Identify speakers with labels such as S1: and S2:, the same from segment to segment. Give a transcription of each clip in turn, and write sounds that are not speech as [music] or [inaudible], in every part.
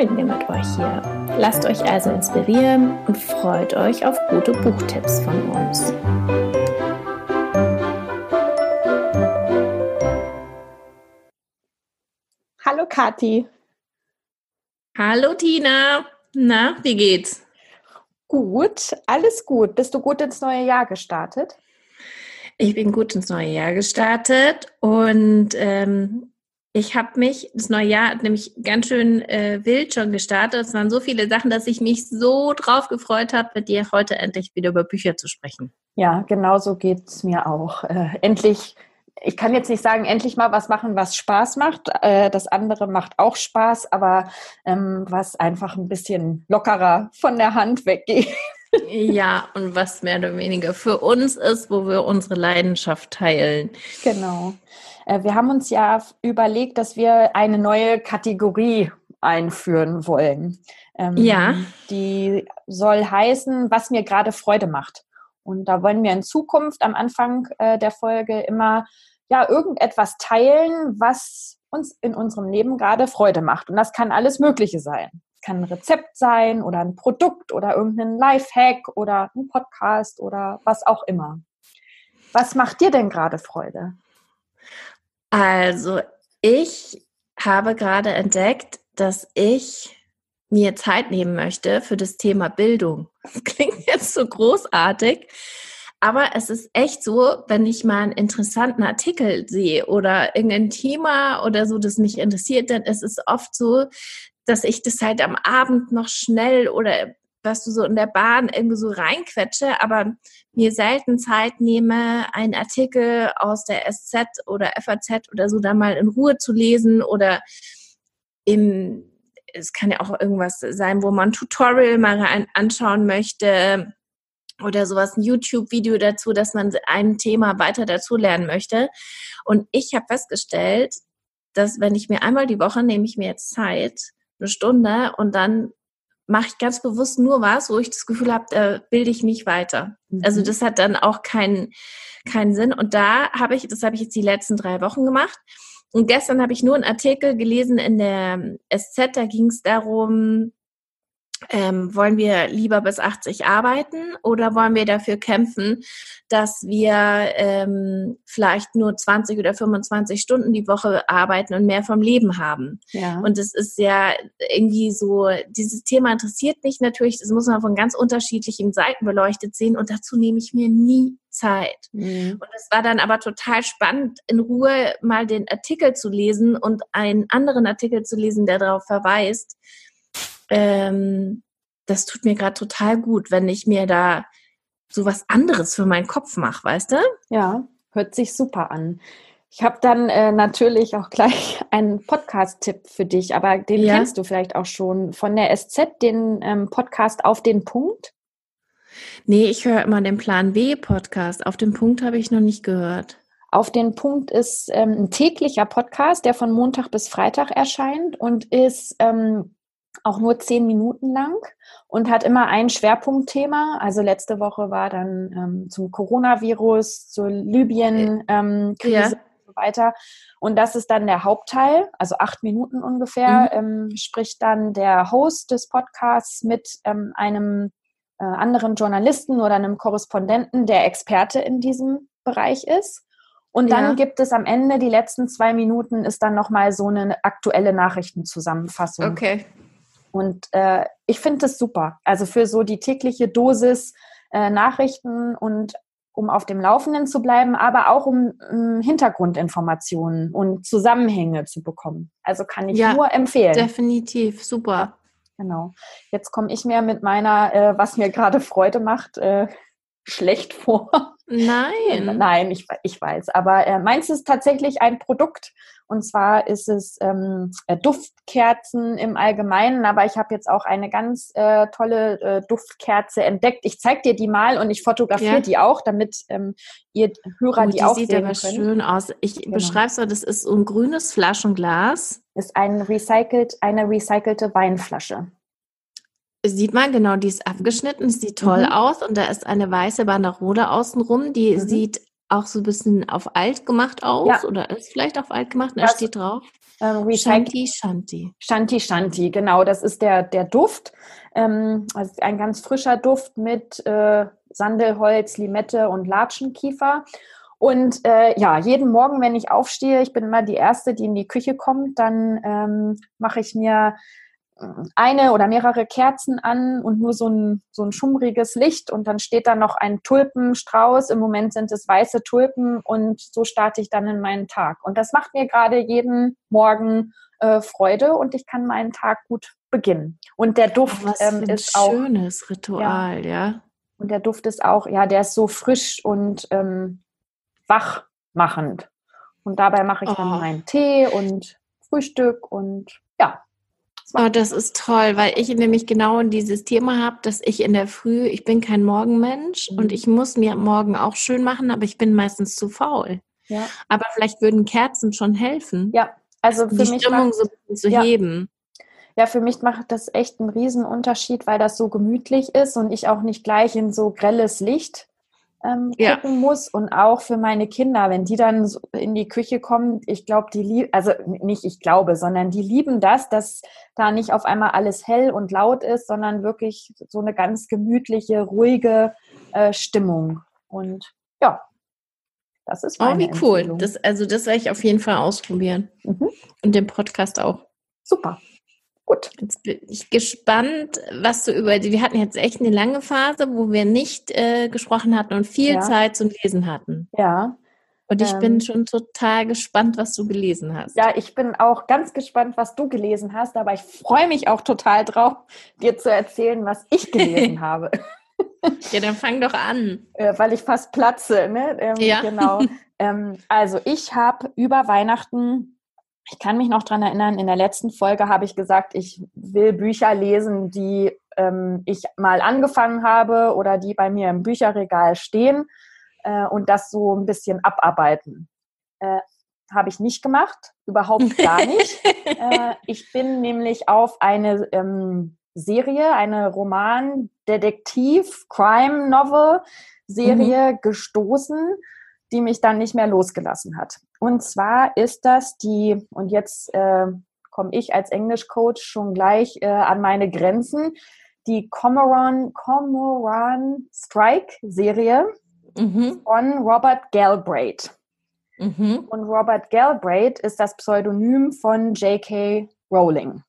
S1: teilen wir mit euch hier. Lasst euch also inspirieren und freut euch auf gute Buchtipps von uns.
S2: Hallo Kathi.
S1: Hallo Tina. Na, wie geht's?
S2: Gut, alles gut. Bist du gut ins neue Jahr gestartet?
S1: Ich bin gut ins neue Jahr gestartet und ähm, ich habe mich, das neue Jahr hat nämlich ganz schön äh, wild schon gestartet. Es waren so viele Sachen, dass ich mich so drauf gefreut habe, mit dir heute endlich wieder über Bücher zu sprechen.
S2: Ja, genau so geht es mir auch. Äh, endlich ich kann jetzt nicht sagen, endlich mal was machen, was Spaß macht. Äh, das andere macht auch Spaß, aber ähm, was einfach ein bisschen lockerer von der Hand weggeht. [laughs]
S1: Ja, und was mehr oder weniger für uns ist, wo wir unsere Leidenschaft teilen.
S2: Genau. Äh, wir haben uns ja überlegt, dass wir eine neue Kategorie einführen wollen.
S1: Ähm, ja.
S2: Die soll heißen, was mir gerade Freude macht. Und da wollen wir in Zukunft am Anfang äh, der Folge immer ja irgendetwas teilen, was uns in unserem Leben gerade Freude macht. Und das kann alles Mögliche sein. Es kann ein Rezept sein oder ein Produkt oder irgendein Lifehack oder ein Podcast oder was auch immer. Was macht dir denn gerade Freude?
S1: Also, ich habe gerade entdeckt, dass ich mir Zeit nehmen möchte für das Thema Bildung. [laughs] Das klingt jetzt so großartig, aber es ist echt so, wenn ich mal einen interessanten Artikel sehe oder irgendein Thema oder so, das mich interessiert, dann ist es oft so, dass ich das halt am Abend noch schnell oder was du so in der Bahn irgendwie so reinquetsche, aber mir selten Zeit nehme, einen Artikel aus der SZ oder FAZ oder so da mal in Ruhe zu lesen oder im, es kann ja auch irgendwas sein, wo man ein Tutorial mal anschauen möchte oder sowas, ein YouTube-Video dazu, dass man ein Thema weiter dazu lernen möchte. Und ich habe festgestellt, dass wenn ich mir einmal die Woche nehme ich mir jetzt Zeit, eine Stunde und dann mache ich ganz bewusst nur was, wo ich das Gefühl habe, da bilde ich mich weiter. Mhm. Also das hat dann auch keinen keinen Sinn. Und da habe ich, das habe ich jetzt die letzten drei Wochen gemacht. Und gestern habe ich nur einen Artikel gelesen in der SZ, da ging es darum, ähm, wollen wir lieber bis 80 arbeiten oder wollen wir dafür kämpfen, dass wir ähm, vielleicht nur 20 oder 25 Stunden die Woche arbeiten und mehr vom Leben haben? Ja. Und es ist ja irgendwie so, dieses Thema interessiert mich natürlich, das muss man von ganz unterschiedlichen Seiten beleuchtet sehen und dazu nehme ich mir nie Zeit. Mhm. Und es war dann aber total spannend, in Ruhe mal den Artikel zu lesen und einen anderen Artikel zu lesen, der darauf verweist, ähm, das tut mir gerade total gut, wenn ich mir da so was anderes für meinen Kopf mache, weißt du?
S2: Ja, hört sich super an. Ich habe dann äh, natürlich auch gleich [laughs] einen Podcast-Tipp für dich, aber den ja? kennst du vielleicht auch schon von der SZ, den ähm, Podcast auf den Punkt.
S1: Nee, ich höre immer den Plan B-Podcast. Auf den Punkt habe ich noch nicht gehört.
S2: Auf den Punkt ist ähm, ein täglicher Podcast, der von Montag bis Freitag erscheint und ist ähm, auch nur zehn Minuten lang und hat immer ein Schwerpunktthema. Also letzte Woche war dann ähm, zum Coronavirus, zur Libyen-Krise ähm, ja. und so weiter. Und das ist dann der Hauptteil, also acht Minuten ungefähr, mhm. ähm, spricht dann der Host des Podcasts mit ähm, einem äh, anderen Journalisten oder einem Korrespondenten, der Experte in diesem Bereich ist. Und dann ja. gibt es am Ende, die letzten zwei Minuten, ist dann nochmal so eine aktuelle Nachrichtenzusammenfassung.
S1: Okay.
S2: Und äh, ich finde das super. Also für so die tägliche Dosis äh, Nachrichten und um auf dem Laufenden zu bleiben, aber auch um, um Hintergrundinformationen und Zusammenhänge zu bekommen. Also kann ich ja, nur empfehlen.
S1: Definitiv, super.
S2: Genau. Jetzt komme ich mehr mit meiner, äh, was mir gerade Freude macht, äh, schlecht vor.
S1: Nein. [laughs]
S2: Nein, ich, ich weiß. Aber äh, meins ist tatsächlich ein Produkt. Und zwar ist es ähm, äh, Duftkerzen im Allgemeinen. Aber ich habe jetzt auch eine ganz äh, tolle äh, Duftkerze entdeckt. Ich zeige dir die mal und ich fotografiere ja. die auch, damit ähm, ihr Hörer oh, die, die auch sieht aber
S1: können. schön aus. Ich genau. beschreibe es mal, das ist so ein grünes Flaschenglas.
S2: Ist ein recycelt, eine recycelte Weinflasche
S1: sieht man, genau, die ist abgeschnitten, sieht toll mhm. aus und da ist eine weiße Banderole außenrum, die mhm. sieht auch so ein bisschen auf alt gemacht aus ja. oder ist vielleicht auf alt gemacht, da steht drauf.
S2: Ähm, Shanti Shanti. Shanti Shanti, genau, das ist der, der Duft. Ähm, also ein ganz frischer Duft mit äh, Sandelholz, Limette und Latschenkiefer. Und äh, ja, jeden Morgen, wenn ich aufstehe, ich bin immer die Erste, die in die Küche kommt, dann ähm, mache ich mir eine oder mehrere Kerzen an und nur so ein, so ein schummriges Licht und dann steht da noch ein Tulpenstrauß. Im Moment sind es weiße Tulpen und so starte ich dann in meinen Tag. Und das macht mir gerade jeden Morgen äh, Freude und ich kann meinen Tag gut beginnen. Und der Duft
S1: oh, ähm, ist auch. Schönes Ritual, ja. ja.
S2: Und der Duft ist auch, ja, der ist so frisch und ähm, wachmachend. Und dabei mache ich oh. dann meinen Tee und Frühstück und
S1: Oh, das ist toll, weil ich nämlich genau dieses Thema habe, dass ich in der Früh, ich bin kein Morgenmensch mhm. und ich muss mir morgen auch schön machen, aber ich bin meistens zu faul. Ja. Aber vielleicht würden Kerzen schon helfen.
S2: Ja, also für
S1: die
S2: mich
S1: Stimmung macht, so zu ja. heben.
S2: Ja, für mich macht das echt einen Riesenunterschied, weil das so gemütlich ist und ich auch nicht gleich in so grelles Licht ähm, ja. gucken muss und auch für meine Kinder, wenn die dann so in die Küche kommen, ich glaube, die lieben, also nicht ich glaube, sondern die lieben das, dass da nicht auf einmal alles hell und laut ist, sondern wirklich so eine ganz gemütliche, ruhige äh, Stimmung. Und ja, das ist
S1: meine Oh, wie cool. Das, also das werde ich auf jeden Fall ausprobieren. Mhm. Und den Podcast auch.
S2: Super. Gut.
S1: Jetzt bin ich gespannt, was du über die. Wir hatten jetzt echt eine lange Phase, wo wir nicht äh, gesprochen hatten und viel ja. Zeit zum Lesen hatten.
S2: Ja.
S1: Und ich ähm, bin schon total gespannt, was du gelesen hast.
S2: Ja, ich bin auch ganz gespannt, was du gelesen hast, aber ich freue mich auch total drauf, dir zu erzählen, was ich gelesen [laughs] habe.
S1: Ja, dann fang doch an.
S2: Äh, weil ich fast platze, ne? Ähm, ja. Genau. [laughs] Ähm, also ich habe über Weihnachten ich kann mich noch dran erinnern, in der letzten Folge habe ich gesagt, ich will Bücher lesen, die ähm, ich mal angefangen habe oder die bei mir im Bücherregal stehen äh, und das so ein bisschen abarbeiten. Äh, habe ich nicht gemacht, überhaupt [laughs] gar nicht. äh, ich bin nämlich auf eine ähm, Serie, eine Roman, Detektiv, Crime Novel Serie mhm. gestoßen, die mich dann nicht mehr losgelassen hat. Und zwar ist das die, und jetzt äh, komme ich als Englischcoach schon gleich äh, an meine Grenzen, die Comoran, Comoran Strike Serie mhm. von Robert Galbraith. Mhm. Und Robert Galbraith ist das Pseudonym von J.K. Rowling.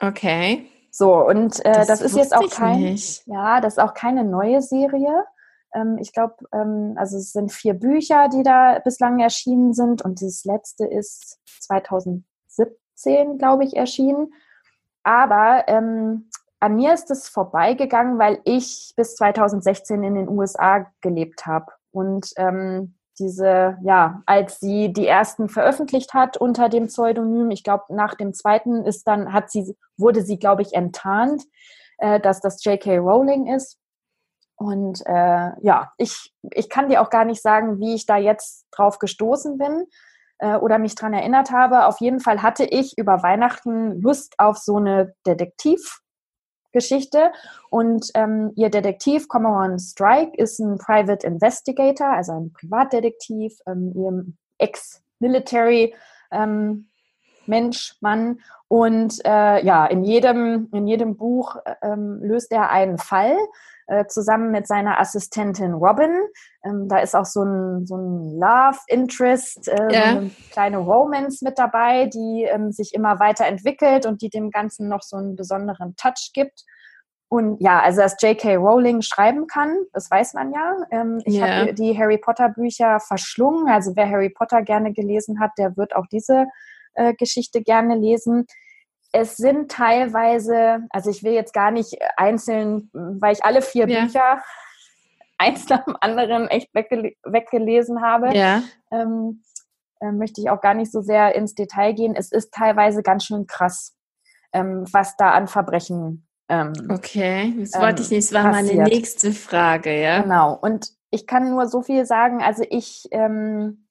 S1: Okay.
S2: So, und äh, das, das ist jetzt auch kein, ja, das ist auch keine neue Serie. Ähm, ich glaube, ähm, also es sind vier Bücher, die da bislang erschienen sind und das letzte ist 2017, glaube ich, erschienen. Aber ähm, an mir ist es vorbeigegangen, weil ich bis 2016 in den USA gelebt habe. Und ähm, diese, ja, als sie die ersten veröffentlicht hat unter dem Pseudonym, ich glaube, nach dem zweiten ist dann, hat sie, wurde sie, glaube ich, enttarnt, äh, dass das J.K. Rowling ist. Und äh, ja, ich, ich kann dir auch gar nicht sagen, wie ich da jetzt drauf gestoßen bin äh, oder mich dran erinnert habe. Auf jeden Fall hatte ich über Weihnachten Lust auf so eine Detektivgeschichte. Und ähm, ihr Detektiv, Cormoran Strike, ist ein Private Investigator, also ein Privatdetektiv, ähm, ihrem Ex-Military ähm, Mensch, Mann. Und äh, ja, in jedem, in jedem Buch ähm, löst er einen Fall äh, zusammen mit seiner Assistentin Robin. Ähm, da ist auch so ein, so ein Love Interest, äh, ja. eine kleine Romance mit dabei, die ähm, sich immer weiterentwickelt und die dem Ganzen noch so einen besonderen Touch gibt. Und ja, also dass J.K. Rowling schreiben kann, das weiß man ja. Ähm, ich yeah. habe die Harry Potter Bücher verschlungen. Also wer Harry Potter gerne gelesen hat, der wird auch diese äh, Geschichte gerne lesen es sind teilweise, also ich will jetzt gar nicht einzeln, weil ich alle vier ja. Bücher [laughs] eins nach dem anderen echt weggele weggelesen habe,
S1: Ja.
S2: ähm, äh, möchte ich auch gar nicht so sehr ins Detail gehen. Es ist teilweise ganz schön krass, ähm, was da an Verbrechen. Ähm,
S1: Okay, das
S2: Ähm,
S1: wollte ich nicht. Das war meine
S2: passiert.
S1: nächste Frage, ja.
S2: Genau. Und ich kann nur so viel sagen. Also ich, ähm,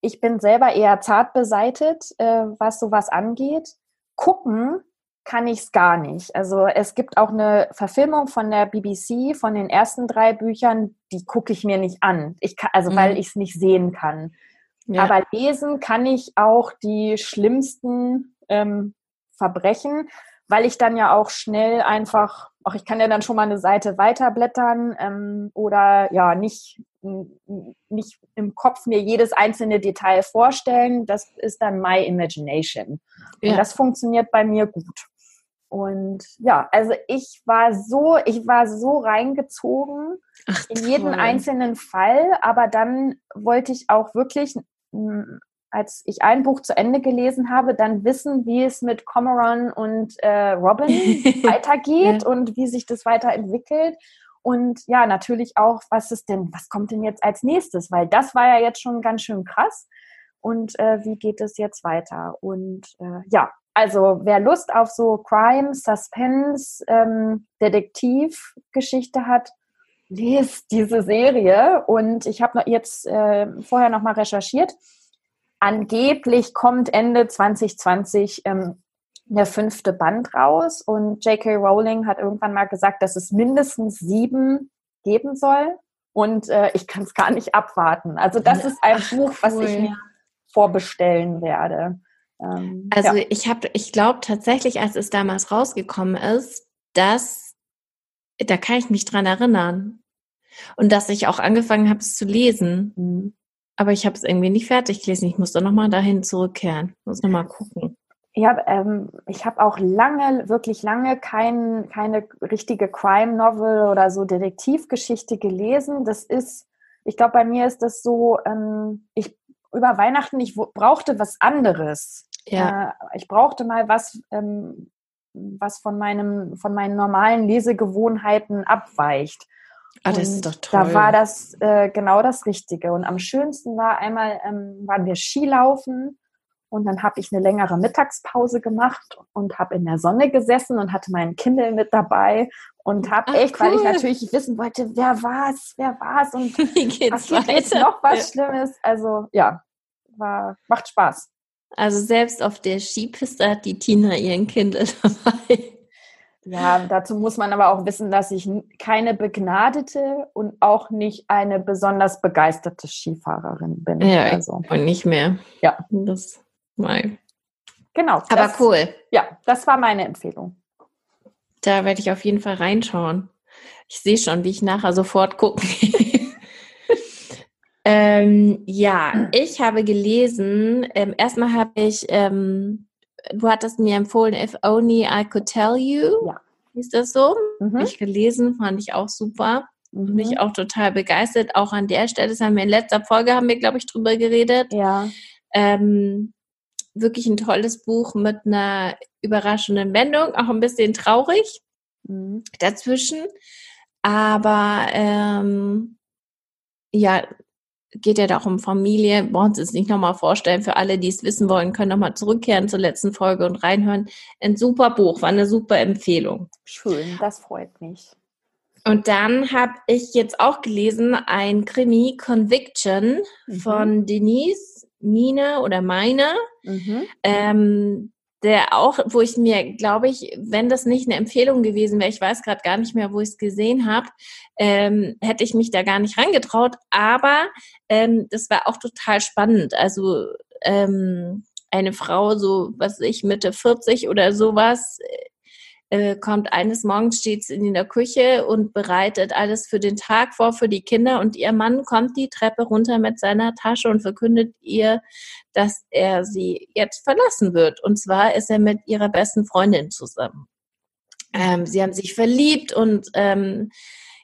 S2: ich bin selber eher zart beseitet, äh, was sowas angeht. Gucken kann ich es gar nicht. Also es gibt auch eine Verfilmung von der BBC von den ersten drei Büchern, die gucke ich mir nicht an. Ich kann, also weil
S1: Mhm.
S2: ich es nicht sehen kann.
S1: ja.
S2: Aber lesen kann ich auch die schlimmsten ähm, Verbrechen, weil ich dann ja auch schnell einfach, auch ich kann ja dann schon mal eine Seite weiterblättern ähm, oder ja nicht, nicht im Kopf mir jedes einzelne Detail vorstellen. Das ist dann my imagination.
S1: Ja.
S2: Und das funktioniert bei mir gut. Und ja, also ich war so, ich war so reingezogen
S1: Ach,
S2: in jeden einzelnen Fall, aber dann wollte ich auch wirklich, als ich ein Buch zu Ende gelesen habe, dann wissen, wie es mit Cormoran und äh, Robin [laughs] weitergeht
S1: Ja.
S2: und wie sich das weiterentwickelt. Und ja, natürlich auch, was ist denn, was kommt denn jetzt als nächstes? Weil das war ja jetzt schon ganz schön krass. Und äh, wie geht es jetzt weiter? Und äh, ja, also wer Lust auf so Crime, Suspense, ähm, Detektivgeschichte hat, lest diese Serie. Und ich habe jetzt äh, vorher noch mal recherchiert. Angeblich kommt Ende 2020 ähm, der fünfte Band raus und J.K. Rowling hat irgendwann mal gesagt, dass es mindestens sieben geben soll. Und äh, ich kann es gar nicht abwarten. Also das ist ein
S1: Ach,
S2: Buch, was ich
S1: cool.
S2: mir vorbestellen werde. Ähm,
S1: Also
S2: ja.
S1: ich habe, ich glaube tatsächlich, als es damals rausgekommen ist, dass da kann ich mich dran erinnern und dass ich auch angefangen habe, es zu lesen.
S2: Mhm.
S1: Aber ich habe es irgendwie nicht fertig gelesen. Ich muss da noch mal dahin zurückkehren. Muss noch mal gucken.
S2: Ja, ähm, ich habe auch lange, wirklich lange kein, keine richtige Crime-Novel oder so Detektivgeschichte gelesen. Das ist, ich glaube, bei mir ist das so, ähm, ich über Weihnachten, ich brauchte was anderes.
S1: Ja,
S2: Äh, ich brauchte mal was, ähm, was von meinem, von meinen normalen Lesegewohnheiten abweicht.
S1: ah, das
S2: Und
S1: ist doch toll.
S2: Da war das äh, genau das Richtige. Und am schönsten war einmal, ähm, waren wir Skilaufen und dann habe ich eine längere Mittagspause gemacht und habe in der Sonne gesessen und hatte meinen Kindle mit dabei und habe echt, weil ich
S1: cool.
S2: natürlich wissen wollte, wer war's, wer war's und [laughs]
S1: Wie geht's
S2: passiert jetzt
S1: weiter?
S2: noch was Schlimmes. Also ja, war, macht Spaß.
S1: Also selbst auf der Skipiste hat die Tina ihren Kindle [laughs] dabei.
S2: Ja, dazu muss man aber auch wissen, dass ich keine begnadete und auch nicht eine besonders begeisterte Skifahrerin bin.
S1: Ja,
S2: also,
S1: Und nicht mehr.
S2: Ja.
S1: Das mal.
S2: genau.
S1: Aber
S2: das,
S1: cool.
S2: Ja, das war meine Empfehlung.
S1: Da werde ich auf jeden Fall reinschauen. Ich sehe schon, wie ich nachher sofort gucken. [laughs] ähm, ja, ich habe gelesen, ähm, erstmal habe ich, ähm, du hattest mir empfohlen, If Only I Could Tell You.
S2: Ja.
S1: Ist das so?
S2: Mhm.
S1: Hab ich gelesen, fand ich auch super. Bin ich
S2: Mhm.
S1: auch total begeistert. Auch an der Stelle, das haben wir in letzter Folge, haben wir, glaube ich, drüber geredet.
S2: Ja.
S1: Ähm, wirklich ein tolles Buch mit einer überraschenden Wendung, auch ein bisschen traurig
S2: Mhm.
S1: dazwischen. Aber ähm, ja, geht ja da auch um Familie. Brauchen uns es nicht nochmal vorstellen. Für alle, die es wissen wollen, können nochmal zurückkehren zur letzten Folge und reinhören. Ein super Buch, war eine super Empfehlung.
S2: Schön, das freut mich.
S1: Und dann habe ich jetzt auch gelesen, ein Krimi Conviction
S2: Mhm.
S1: von Denise Mine oder Meine.
S2: Mhm.
S1: Ähm, der auch, wo ich mir, glaube ich, wenn das nicht eine Empfehlung gewesen wäre, ich weiß gerade gar nicht mehr, wo ich es gesehen habe, ähm, hätte ich mich da gar nicht rangetraut. Aber ähm, das war auch total spannend. Also ähm, eine Frau, so was ich, Mitte 40 oder sowas, äh, kommt eines Morgens, steht sie in der Küche und bereitet alles für den Tag vor, für die Kinder. Und ihr Mann kommt die Treppe runter mit seiner Tasche und verkündet ihr, dass er sie jetzt verlassen wird. Und zwar ist er mit ihrer besten Freundin zusammen. Ähm, sie haben sich verliebt und ähm,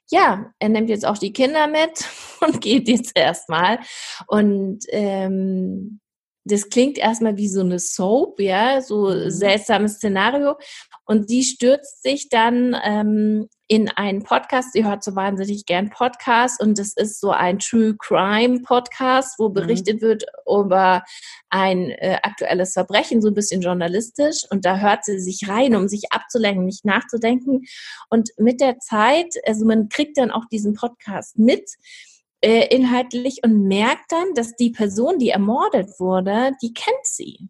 S1: ja, er nimmt jetzt auch die Kinder mit [laughs] und geht jetzt erstmal. Und ähm, das klingt erstmal wie so eine Soap, ja, so mhm. seltsames Szenario. Und sie stürzt sich dann ähm, in einen Podcast. Sie hört so wahnsinnig gern Podcasts und es ist so ein True Crime Podcast, wo mhm. berichtet mhm. wird über ein äh, aktuelles Verbrechen, so ein bisschen journalistisch. Und da hört sie sich rein, um sich abzulenken, nicht nachzudenken. Und mit der Zeit, also man kriegt dann auch diesen Podcast mit äh, inhaltlich und merkt dann, dass die Person, die ermordet wurde, die kennt sie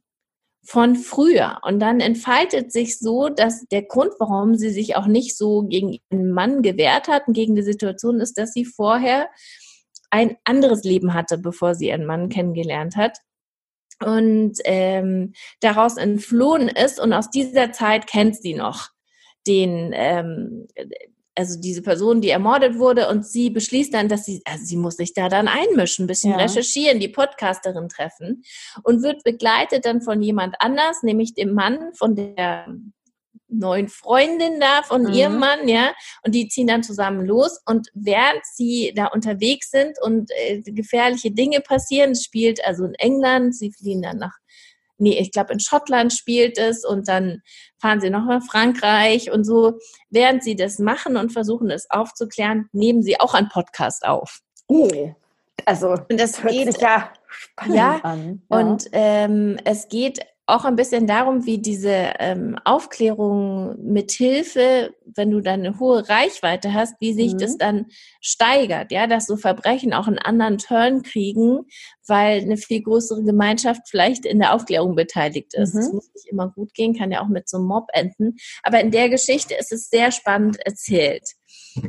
S1: von früher. Und dann entfaltet sich so, dass der Grund, warum sie sich auch nicht so gegen ihren Mann gewehrt hat und gegen die Situation ist, dass sie vorher ein anderes Leben hatte, bevor sie ihren Mann kennengelernt hat. Und ähm, daraus entflohen ist und aus dieser Zeit kennt sie noch den, ähm, also diese Person, die ermordet wurde, und sie beschließt dann, dass sie, also sie muss sich da dann einmischen, ein bisschen ja. recherchieren, die Podcasterin treffen und wird begleitet dann von jemand anders, nämlich dem Mann von der neuen Freundin da von mhm. ihrem Mann, ja, und die ziehen dann zusammen los und während sie da unterwegs sind und äh, gefährliche Dinge passieren, spielt also in England, sie fliehen dann nach nee, ich glaube in Schottland spielt es und dann fahren sie noch nach Frankreich und so. Während sie das machen und versuchen es aufzuklären, nehmen sie auch einen Podcast auf.
S2: Oh, also und das hört geht, sich ja spannend ja, an.
S1: Ja. Und ähm, es geht auch ein bisschen darum, wie diese ähm, Aufklärung mit Hilfe, wenn du dann eine hohe Reichweite hast, wie sich mhm. das dann steigert, ja, dass so Verbrechen auch einen anderen Turn kriegen, weil eine viel größere Gemeinschaft vielleicht in der Aufklärung beteiligt ist. Es mhm. muss nicht immer gut gehen, kann ja auch mit so einem Mob enden. Aber in der Geschichte ist es sehr spannend erzählt.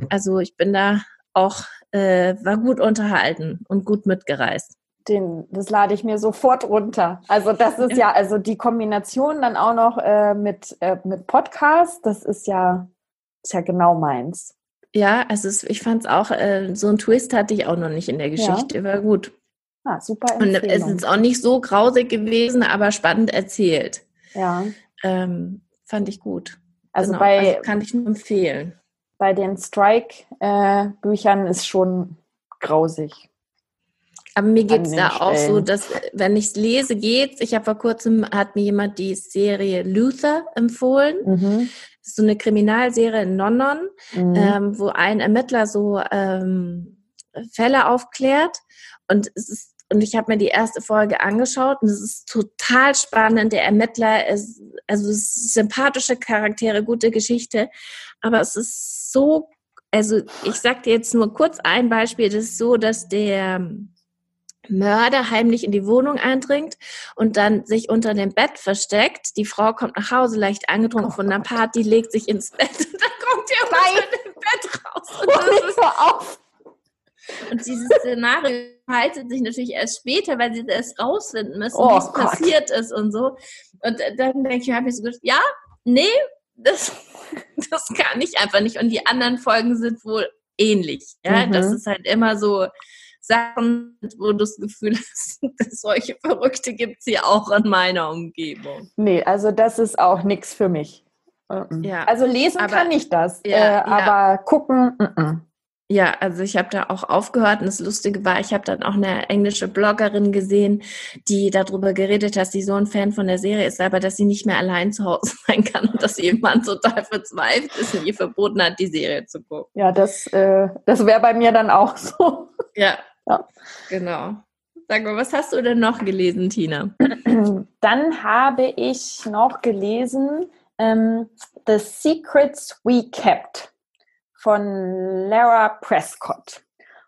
S1: Also ich bin da auch, äh, war gut unterhalten und gut mitgereist
S2: den, das lade ich mir sofort runter. Also das ist ja, also die Kombination dann auch noch äh, mit, äh, mit Podcast, das ist ja, ist ja genau meins.
S1: Ja, also es, ich fand es auch, äh, so ein Twist hatte ich auch noch nicht in der Geschichte, ja. war gut.
S2: Ah, super
S1: Und es ist auch nicht so grausig gewesen, aber spannend erzählt.
S2: Ja.
S1: Ähm, fand ich gut.
S2: Also genau. bei also
S1: kann ich nur empfehlen.
S2: Bei den Strike-Büchern äh, ist schon grausig.
S1: Aber mir geht es da auch so, dass wenn ich es lese, geht's. Ich habe vor kurzem, hat mir jemand die Serie Luther empfohlen. Mhm. Das ist so eine Kriminalserie in London, mhm. ähm, wo ein Ermittler so ähm, Fälle aufklärt. Und es ist und ich habe mir die erste Folge angeschaut und es ist total spannend. Der Ermittler ist, also ist sympathische Charaktere, gute Geschichte, aber es ist so, also ich sag dir jetzt nur kurz ein Beispiel, das ist so, dass der Mörder heimlich in die Wohnung eindringt und dann sich unter dem Bett versteckt. Die Frau kommt nach Hause, leicht angetrunken oh von einer Party, legt sich ins Bett [laughs] und dann kommt er unter dem Bett raus. Und, das ist, auf. und dieses Szenario haltet sich natürlich erst später, weil sie erst rausfinden müssen, oh, was passiert ist und so. Und dann denke ich, habe ich so gedacht, ja, nee, das, [laughs] das kann ich einfach nicht. Und die anderen Folgen sind wohl ähnlich. Ja, mhm. das ist halt immer so, Sachen, wo du das Gefühl hast, [laughs] dass solche Verrückte gibt es hier auch in meiner Umgebung.
S2: Nee, also das ist auch nichts für mich. Ja. Also lesen aber, kann ich das, ja, äh, aber ja. gucken. Mm
S1: Ja, also ich habe da auch aufgehört und das Lustige war, ich habe dann auch eine englische Bloggerin gesehen, die darüber geredet hat, dass sie so ein Fan von der Serie ist, aber dass sie nicht mehr allein zu Hause [laughs] sein kann und dass jemand total verzweifelt ist und ihr verboten hat, die Serie zu gucken.
S2: Ja, das, äh, das wäre bei mir dann auch [laughs] so.
S1: Ja, ja. Genau. Sag mal, was hast du denn noch gelesen, Tina? [clears throat]
S2: Dann habe ich noch gelesen ähm, The Secrets We Kept von Lara Prescott.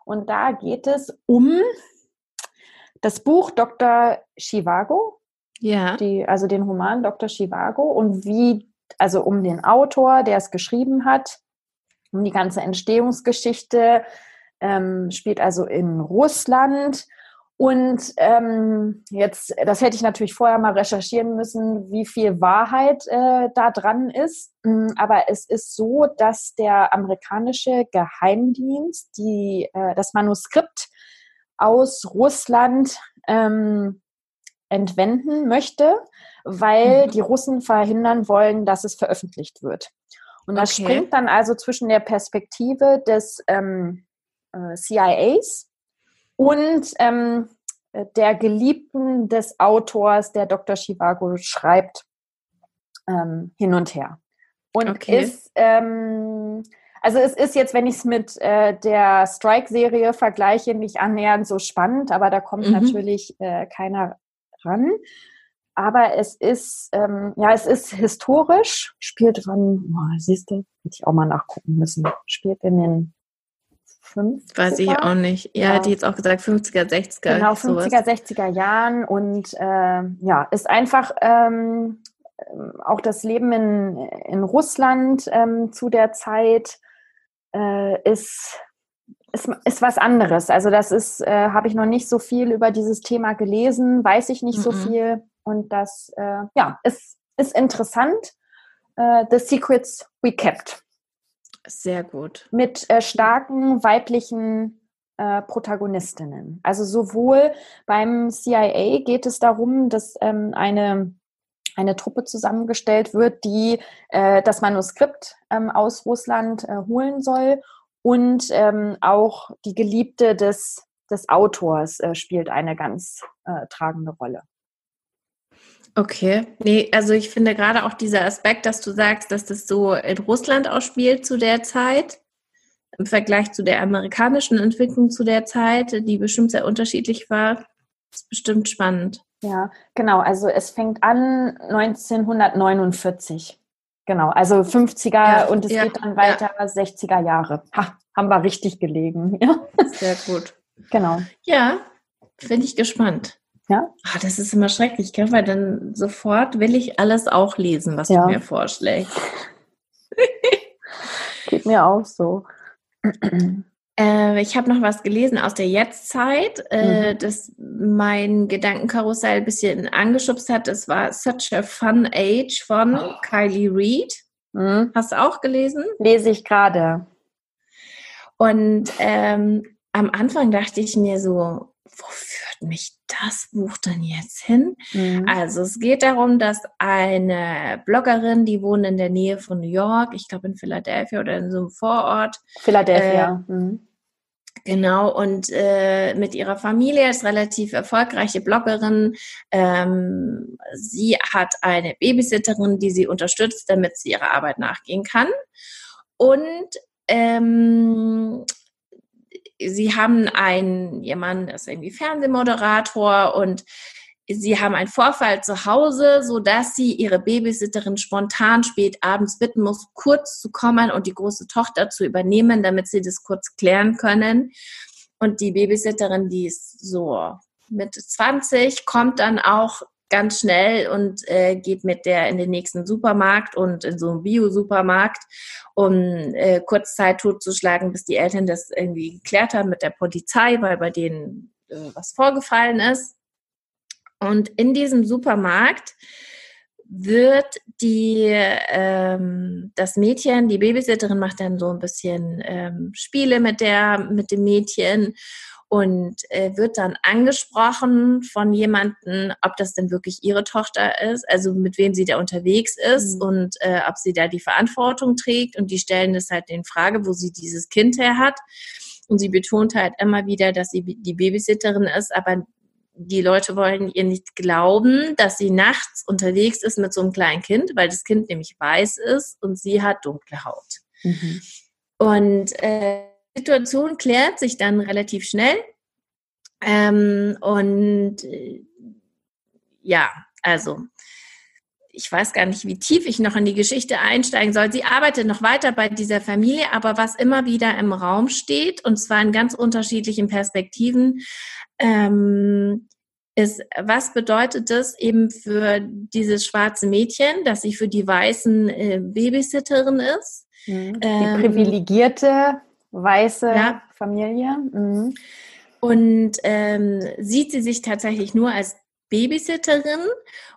S2: Und da geht es um das Buch Dr. Chivago.
S1: Ja.
S2: Die, also den Roman Dr. Chivago und wie, also um den Autor, der es geschrieben hat, um die ganze Entstehungsgeschichte, ähm, spielt also in Russland. Und ähm, jetzt, das hätte ich natürlich vorher mal recherchieren müssen, wie viel Wahrheit äh, da dran ist. Mm, aber es ist so, dass der amerikanische Geheimdienst die, äh, das Manuskript aus Russland ähm, entwenden möchte, weil mhm. die Russen verhindern wollen, dass es veröffentlicht wird. Und das okay. springt dann also zwischen der Perspektive des ähm, äh, CIAs und ähm, äh, der Geliebten des Autors, der Dr. Chivago schreibt, ähm, hin und her. Und okay. ist, ähm, also es ist jetzt, wenn ich es mit äh, der Strike-Serie vergleiche, nicht annähernd so spannend, aber da kommt mhm. natürlich äh, keiner ran. Aber es ist, ähm, ja, es ist historisch, spielt wann, oh, siehst du, hätte ich auch mal nachgucken müssen, spielt in den
S1: 50er? Weiß ich auch nicht. Ja, ja. hätte jetzt auch gesagt 50er, 60er.
S2: Genau, 50er, sowas. 60er Jahren und äh, ja, ist einfach ähm, auch das Leben in, in Russland ähm, zu der Zeit äh, ist, ist, ist was anderes. Also das ist, äh, habe ich noch nicht so viel über dieses Thema gelesen, weiß ich nicht mm -mm. so viel und das, äh, ja, ist, ist interessant. Äh, The Secrets We Kept.
S1: Sehr gut.
S2: Mit äh, starken weiblichen äh, Protagonistinnen. Also sowohl beim CIA geht es darum, dass ähm, eine eine Truppe zusammengestellt wird, die äh, das Manuskript ähm, aus Russland äh, holen soll. Und ähm, auch die Geliebte des, des Autors äh, spielt eine ganz äh, tragende Rolle.
S1: Okay, nee, also ich finde gerade auch dieser Aspekt, dass du sagst, dass das so in Russland ausspielt zu der Zeit, im Vergleich zu der amerikanischen Entwicklung zu der Zeit, die bestimmt sehr unterschiedlich war, ist bestimmt spannend.
S2: Ja, genau. Also es fängt an 1949. Genau, also 50er ja, und es ja, geht dann weiter ja. 60er Jahre. Ha, haben wir richtig gelegen. Ja. [laughs]
S1: Sehr gut.
S2: Genau.
S1: Ja, bin ich gespannt. Ja. Ach, das ist immer schrecklich, gell? weil dann sofort will ich alles auch lesen, was du mir vorschlägst. [laughs]
S2: Geht mir auch so.
S1: Äh, ich habe noch was gelesen aus der Jetztzeit, äh, mhm. das mein Gedankenkarussell ein bisschen angeschubst hat. Das war Such a Fun Age von oh. Kylie Reed. Mhm. Hast du auch gelesen?
S2: Lese ich gerade.
S1: Und ähm, am Anfang dachte ich mir so, wo führt mich das Buch denn jetzt hin? Mhm. Also es geht darum, dass eine Bloggerin, die wohnt in der Nähe von New York, ich glaube in Philadelphia oder in so einem Vorort.
S2: Philadelphia. Äh, mhm.
S1: Genau, und äh, mit ihrer Familie ist relativ erfolgreiche Bloggerin. Ähm, sie hat eine Babysitterin, die sie unterstützt, damit sie ihrer Arbeit nachgehen kann. Und ähm, sie haben einen jemanden, das ist irgendwie Fernsehmoderator und sie haben einen Vorfall zu Hause, so dass sie ihre Babysitterin spontan spät abends bitten muss, kurz zu kommen und die große Tochter zu übernehmen, damit sie das kurz klären können. Und die Babysitterin, die ist so Mitte 20, kommt dann auch ganz schnell und äh, geht mit der in den nächsten Supermarkt und in so einen Bio-Supermarkt, um äh, kurz Zeit totzuschlagen, bis die Eltern das irgendwie geklärt haben mit der Polizei, weil bei denen äh, was vorgefallen ist. Und in diesem Supermarkt wird die ähm, das Mädchen, die Babysitterin macht dann so ein bisschen ähm, Spiele mit der mit dem Mädchen und äh, wird dann angesprochen von jemandem, ob das denn wirklich ihre Tochter ist, also mit wem sie da unterwegs ist mhm. und äh, ob sie da die Verantwortung trägt und die stellen das halt in Frage, wo sie dieses Kind her hat. Und sie betont halt immer wieder, dass sie die Babysitterin ist, aber die Leute wollen ihr nicht glauben, dass sie nachts unterwegs ist mit so einem kleinen Kind, weil das Kind nämlich weiß ist und sie hat dunkle Haut. Mhm. Und äh, Situation klärt sich dann relativ schnell. Ähm, und äh, ja, also ich weiß gar nicht, wie tief ich noch in die Geschichte einsteigen soll. Sie arbeitet noch weiter bei dieser Familie, aber was immer wieder im Raum steht, und zwar in ganz unterschiedlichen Perspektiven, ähm, ist, was bedeutet das eben für dieses schwarze Mädchen, dass sie für die weißen äh, Babysitterin ist?
S2: Mhm. Die ähm, privilegierte weiße ja. Familie. Mhm.
S1: Und ähm, sieht sie sich tatsächlich nur als Babysitterin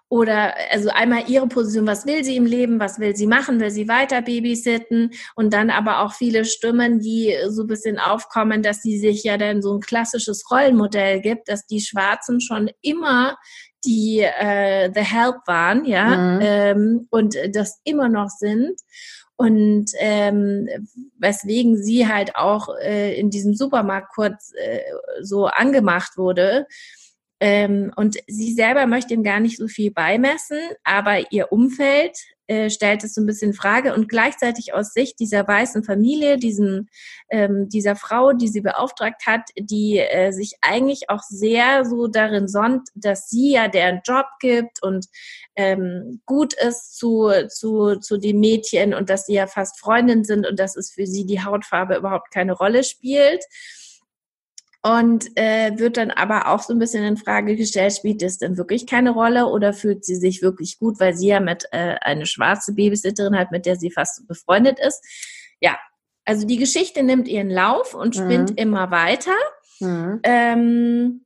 S1: oder also einmal ihre Position, was will sie im Leben, was will sie machen, will sie weiter babysitten und dann aber auch viele Stimmen, die so ein bisschen aufkommen, dass sie sich ja dann so ein klassisches Rollenmodell gibt, dass die Schwarzen schon immer die äh, The Help waren, ja, mhm. ähm, und das immer noch sind und ähm, weswegen sie halt auch äh, in diesem Supermarkt kurz äh, so angemacht wurde. Ähm, und sie selber möchte ihm gar nicht so viel beimessen, aber ihr Umfeld äh, stellt es so ein bisschen in Frage. Und gleichzeitig aus Sicht dieser weißen Familie, diesen, ähm, dieser Frau, die sie beauftragt hat, die äh, sich eigentlich auch sehr so darin sonnt, dass sie ja deren Job gibt und ähm, gut ist zu, zu, zu den Mädchen und dass sie ja fast Freundinnen sind und dass es für sie die Hautfarbe überhaupt keine Rolle spielt und äh, wird dann aber auch so ein bisschen in Frage gestellt, spielt es denn wirklich keine Rolle oder fühlt sie sich wirklich gut, weil sie ja mit äh, eine schwarze Babysitterin hat, mit der sie fast befreundet ist. Ja, also die Geschichte nimmt ihren Lauf und spinnt mhm. immer weiter. Mhm. Ähm,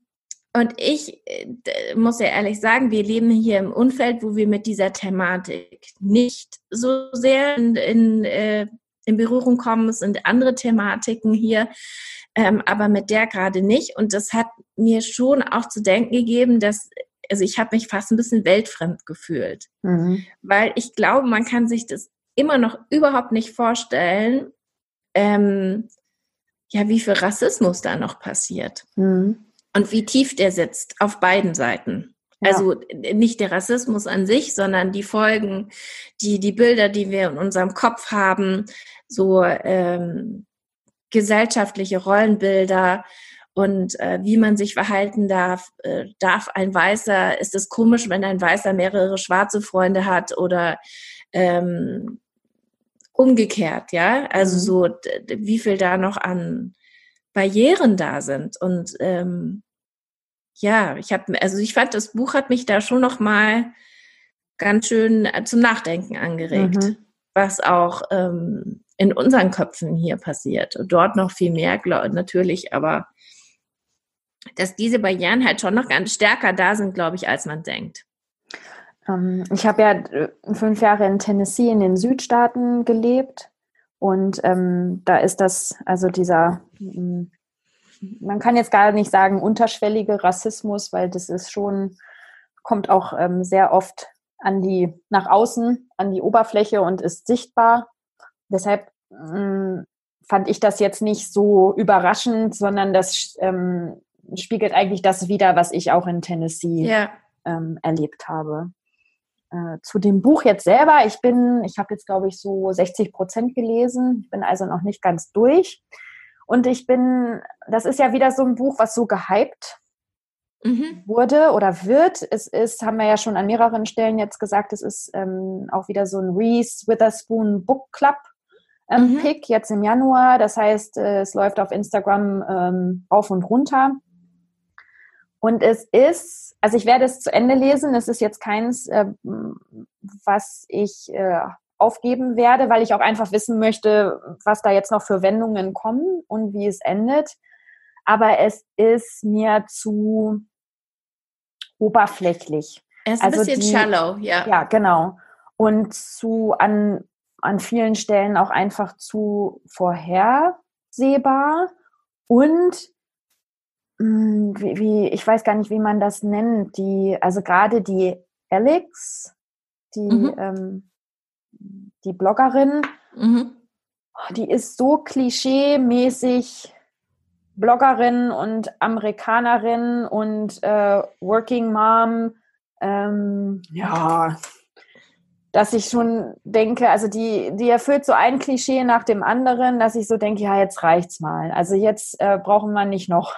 S1: und ich äh, muss ja ehrlich sagen, wir leben hier im Umfeld, wo wir mit dieser Thematik nicht so sehr in, in, äh, in Berührung kommen. Es sind andere Thematiken hier ähm, aber mit der gerade nicht. Und das hat mir schon auch zu denken gegeben, dass, also ich habe mich fast ein bisschen weltfremd gefühlt, mhm. weil ich glaube, man kann sich das immer noch überhaupt nicht vorstellen, ähm, ja, wie viel Rassismus da noch passiert mhm. und wie tief der sitzt auf beiden Seiten. Ja. Also nicht der Rassismus an sich, sondern die Folgen, die die Bilder, die wir in unserem Kopf haben, so ähm, gesellschaftliche Rollenbilder und äh, wie man sich verhalten darf. Äh, darf ein Weißer, ist es komisch, wenn ein Weißer mehrere schwarze Freunde hat oder ähm, umgekehrt, ja? Also mhm. so, wie viel da noch an Barrieren da sind. Und ähm, ja, ich habe, also ich fand, das Buch hat mich da schon noch mal ganz schön äh, zum Nachdenken angeregt, mhm. was auch ähm, in unseren Köpfen hier passiert. Und dort noch viel mehr, glaub, natürlich, aber dass diese Barrieren halt schon noch ganz stärker da sind, glaube ich, als man denkt.
S2: Ähm, ich habe ja äh, fünf Jahre in Tennessee in den Südstaaten gelebt und ähm, da ist das, also dieser, man kann jetzt gar nicht sagen unterschwellige Rassismus, weil das ist schon, kommt auch ähm, sehr oft an die, nach außen, an die Oberfläche und ist sichtbar. Deshalb mh, mm, fand ich das jetzt nicht so überraschend, sondern das ähm, spiegelt eigentlich das wider, was ich auch in Tennessee ja. ähm, erlebt habe. Äh, zu dem Buch jetzt selber, ich bin, ich habe jetzt glaube ich so 60 Prozent gelesen, ich bin also noch nicht ganz durch. Und ich bin, das ist ja wieder so ein Buch, was so gehypt mhm. wurde oder wird. Es ist, haben wir ja schon an mehreren Stellen jetzt gesagt, es ist ähm, auch wieder so ein Reese Witherspoon Book Club ähm, mhm. Pick jetzt im Januar. Das heißt, äh, es läuft auf Instagram ähm, rauf und runter. Und es ist, also ich werde es zu Ende lesen. Es ist jetzt keins, äh, was ich äh, aufgeben werde, weil ich auch einfach wissen möchte, was da jetzt noch für Wendungen kommen und wie es endet. Aber es ist mir zu oberflächlich.
S1: Es ist also ein bisschen die, shallow, ja.
S2: Ja, genau. Und zu an an vielen Stellen auch einfach zu vorhersehbar und hm, wie, wie, ich weiß gar nicht, wie man das nennt, die, also gerade die Alex, die, mhm. ähm, die Bloggerin, mhm. die ist so klischee-mäßig Bloggerin und Amerikanerin und äh, Working Mom. Ähm, ja, dass ich schon denke, also die, die erfüllt so ein Klischee nach dem anderen, dass ich so denke, ja, jetzt reicht's mal. Also jetzt äh, brauchen wir nicht noch,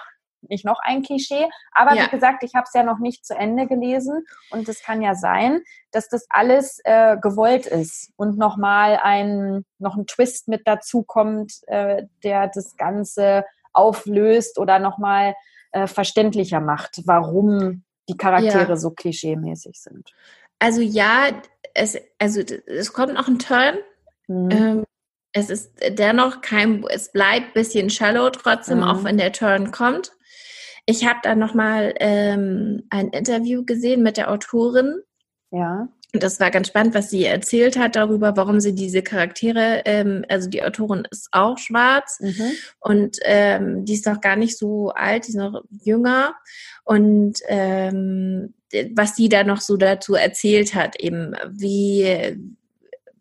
S2: nicht noch ein Klischee. Aber ja. wie gesagt, ich habe es ja noch nicht zu Ende gelesen und es kann ja sein, dass das alles äh, gewollt ist und nochmal ein, noch ein Twist mit dazu kommt, äh, der das Ganze auflöst oder nochmal äh, verständlicher macht, warum die Charaktere ja. so klischeemäßig sind.
S1: Also ja, es, also es kommt noch ein Turn. Mhm. Ähm, es ist dennoch kein, es bleibt ein bisschen shallow trotzdem, mhm. auch wenn der Turn kommt. Ich habe da nochmal ähm, ein Interview gesehen mit der Autorin.
S2: Ja.
S1: Und das war ganz spannend, was sie erzählt hat darüber, warum sie diese Charaktere, ähm, also die Autorin ist auch schwarz mhm. und ähm, die ist noch gar nicht so alt, die ist noch jünger. Und ähm, was sie da noch so dazu erzählt hat, eben wie,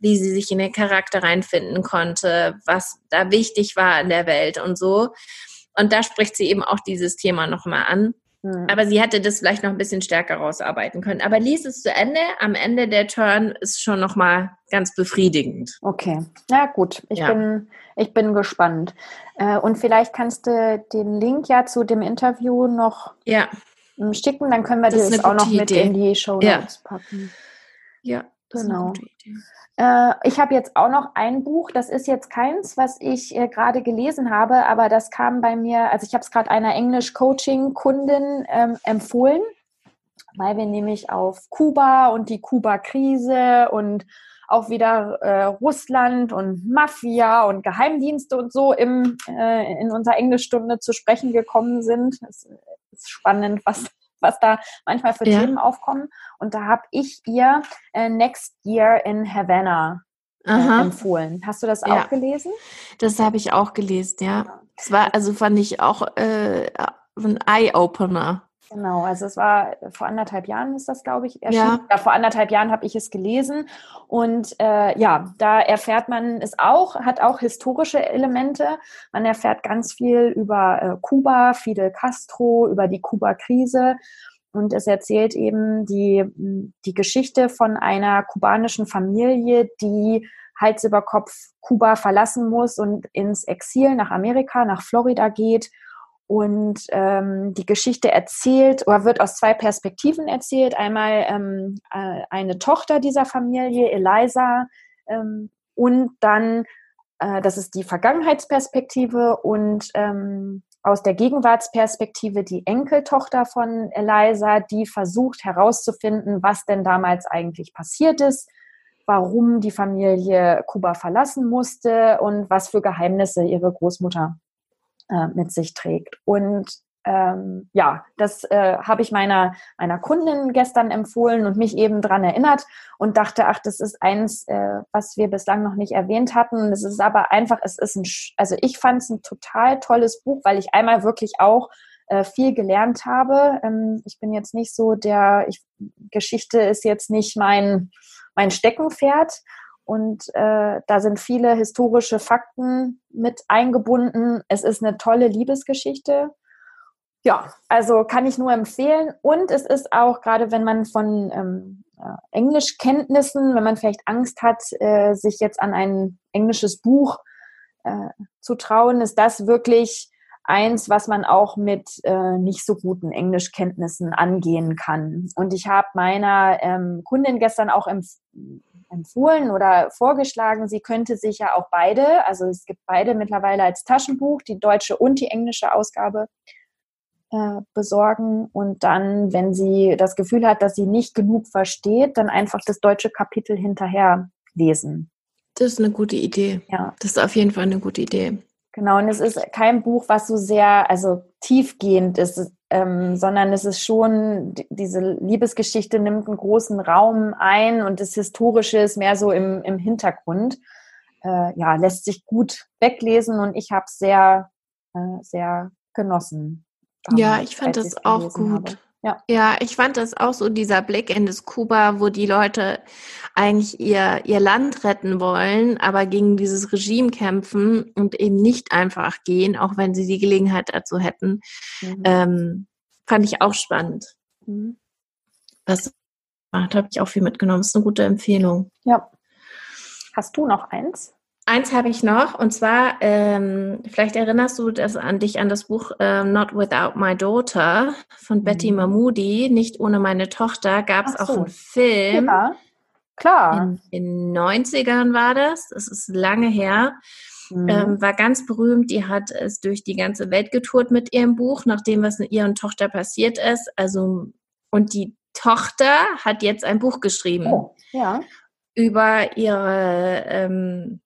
S1: wie sie sich in den Charakter reinfinden konnte, was da wichtig war in der Welt und so. Und da spricht sie eben auch dieses Thema nochmal an. Mhm. Aber sie hätte das vielleicht noch ein bisschen stärker rausarbeiten können. Aber lies es zu Ende. Am Ende der Turn ist schon nochmal ganz befriedigend.
S2: Okay. Ja, gut. Ich, ja. Bin, ich bin gespannt. Äh, und vielleicht kannst du den Link ja zu dem Interview noch
S1: ja.
S2: Ähm, schicken. Dann können wir das, das auch noch Idee. mit in die Show packen.
S1: Ja,
S2: genau. Äh, ich habe jetzt auch noch ein Buch, das ist jetzt keins, was ich äh, gerade gelesen habe, aber das kam bei mir, also ich habe es gerade einer Englisch-Coaching-Kundin ähm, empfohlen, weil wir nämlich auf Kuba und die Kuba-Krise und auch wieder äh, Russland und Mafia und Geheimdienste und so im, äh, in unserer Englischstunde zu sprechen gekommen sind. Es ist spannend, was was da manchmal für ja. Themen aufkommen. Und da habe ich ihr äh, Next Year in Havana äh, empfohlen. Hast du das ja. auch gelesen?
S1: Das habe ich auch gelesen, ja. Das war, also fand ich auch äh, ein Eye-Opener.
S2: Genau, also es war vor anderthalb Jahren ist das, glaube ich, erschienen. Ja. ja vor anderthalb Jahren habe ich es gelesen. Und äh, ja, da erfährt man es auch, hat auch historische Elemente. Man erfährt ganz viel über äh, Kuba, Fidel Castro, über die Kuba-Krise. Und es erzählt eben die, die Geschichte von einer kubanischen Familie, die Hals über Kopf Kuba verlassen muss und ins Exil nach Amerika, nach Florida geht und ähm, die Geschichte erzählt oder wird aus zwei Perspektiven erzählt. Einmal ähm, äh, eine Tochter dieser Familie, Eliza, ähm, und dann, äh, das ist die Vergangenheitsperspektive und ähm, aus der Gegenwartsperspektive die Enkeltochter von Eliza, die versucht herauszufinden, was denn damals eigentlich passiert ist, warum die Familie Kuba verlassen musste und was für Geheimnisse ihre Großmutter äh, mit sich trägt. Und ähm, ja, das äh, habe ich meiner, meiner Kundin gestern empfohlen und mich eben daran erinnert und dachte, ach, das ist eins, äh, was wir bislang noch nicht erwähnt hatten. Es ist aber einfach, es ist ein, also ich fand es ein total tolles Buch, weil ich einmal wirklich auch äh, viel gelernt habe. Ähm, ich bin jetzt nicht so der, ich, Geschichte ist jetzt nicht mein, mein Steckenpferd und äh, da sind viele historische Fakten mit eingebunden. Es ist eine tolle Liebesgeschichte. Ja, also kann ich nur empfehlen. Und es ist auch, gerade wenn man von ähm, äh, Englischkenntnissen, wenn man vielleicht Angst hat, äh, sich jetzt an ein englisches Buch äh, zu trauen, ist das wirklich eins, was man auch mit äh, nicht so guten Englischkenntnissen angehen kann. Und ich habe meiner ähm, Kundin gestern auch empf empfohlen oder vorgeschlagen, sie könnte sich ja auch beide, also es gibt beide mittlerweile als Taschenbuch, die deutsche und die englische Ausgabe äh, besorgen und dann, wenn sie das Gefühl hat, dass sie nicht genug versteht, dann einfach das deutsche Kapitel hinterher lesen.
S1: Das ist eine gute Idee. Ja. Das ist auf jeden Fall eine gute Idee.
S2: Genau, und es ist kein Buch, was so sehr, also tiefgehend ist, ähm, sondern es ist schon, diese Liebesgeschichte nimmt einen großen Raum ein und das Historische ist mehr so im, im Hintergrund. Äh, ja, lässt sich gut weglesen und ich habe es sehr, äh, sehr genossen.
S1: Ja, ich fand das auch gut. Habe. Ja. ja, ich fand das auch so, dieser Blick in das Kuba, wo die Leute eigentlich ihr, ihr Land retten wollen, aber gegen dieses Regime kämpfen und eben nicht einfach gehen, auch wenn sie die Gelegenheit dazu hätten. Mhm. Ähm, fand ich auch spannend. Mhm. Was macht, habe ich auch viel mitgenommen. Das ist eine gute Empfehlung.
S2: Ja. Hast du noch eins?
S1: Eins habe ich noch, und zwar, ähm, vielleicht erinnerst du das an dich an das Buch äh, Not Without My Daughter von mhm. Betty Mahmoudi, Nicht ohne meine Tochter, gab es so. auch einen Film. Ja,
S2: klar.
S1: In den 90ern war das, das ist lange her. Mhm. Ähm, war ganz berühmt, die hat es durch die ganze Welt getourt mit ihrem Buch, nachdem was mit ihrer Tochter passiert ist. Also, und die Tochter hat jetzt ein Buch geschrieben.
S2: Oh, ja.
S1: Über ihre ähm,